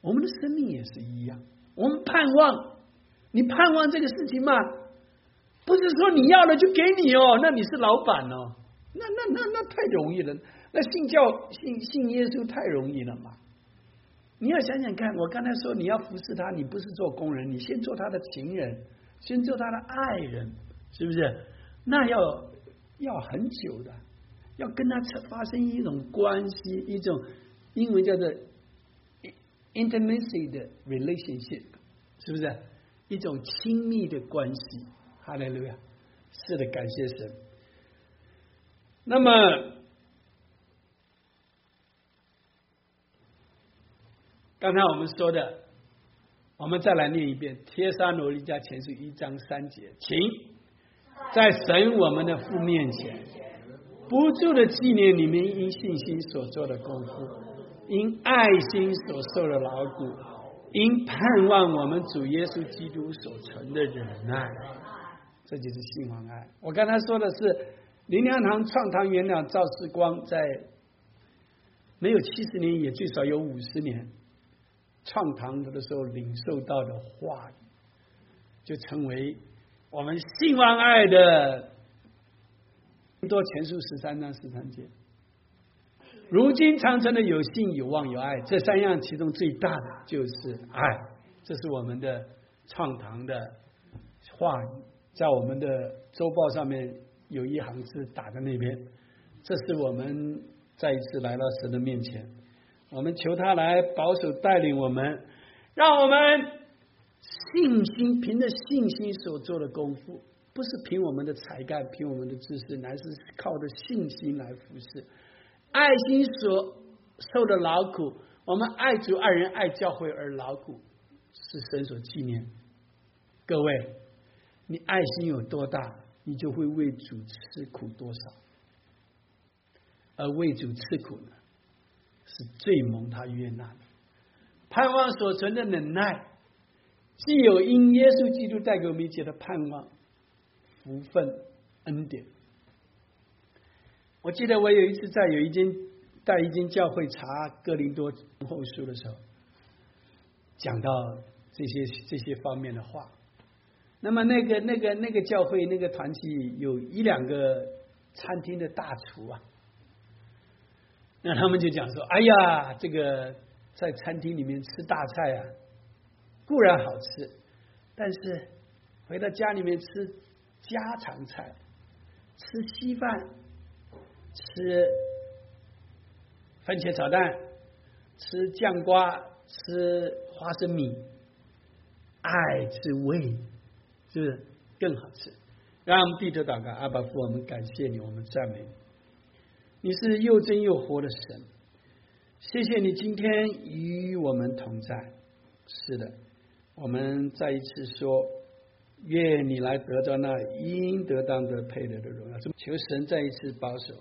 我们的生命也是一样。我们盼望，你盼望这个事情吗？不是说你要了就给你哦，那你是老板哦，那那那那太容易了，那信教信信耶稣太容易了嘛？你要想想看，我刚才说你要服侍他，你不是做工人，你先做他的情人，先做他的爱人，是不是？那要要很久的，要跟他发生一种关系，一种英文叫做。intimacy 的 relationship 是不是一种亲密的关系？哈利路亚，是的，感谢神。那么刚才我们说的，我们再来念一遍《帖撒罗尼迦前书》一章三节，请在神我们的父面前，不住的纪念你们因信心所做的功夫。因爱心所受的劳苦，因盼望我们主耶稣基督所存的忍耐，这就是信望爱。我刚才说的是林良堂创堂元老赵世光，在没有七十年，也最少有五十年创堂的时候领受到的话语，就成为我们信望爱的多前书十三章十三节。如今长城的有信有望有爱，这三样其中最大的就是爱。这是我们的创堂的话语，在我们的周报上面有一行字打在那边。这是我们再一次来到神的面前，我们求他来保守带领我们，让我们信心凭着信心所做的功夫，不是凭我们的才干，凭我们的知识，乃是靠着信心来服侍。爱心所受的劳苦，我们爱主爱人爱教会而劳苦，是神所纪念。各位，你爱心有多大，你就会为主吃苦多少。而为主吃苦呢，是最蒙他悦纳的。盼望所存的忍耐，既有因耶稣基督带给我们一切的盼望、福分、恩典。我记得我有一次在有一间带一间教会查哥林多后书的时候，讲到这些这些方面的话。那么那个那个那个教会那个团体有一两个餐厅的大厨啊，那他们就讲说：“哎呀，这个在餐厅里面吃大菜啊，固然好吃，但是回到家里面吃家常菜，吃稀饭。”吃番茄炒蛋，吃酱瓜，吃花生米，爱吃味，是不是更好吃？让我们低头祷告，阿爸父，我们感谢你，我们赞美你。你是又真又活的神，谢谢你今天与我们同在。是的，我们再一次说，愿你来得到那应得当的配得的荣耀。求神再一次保守。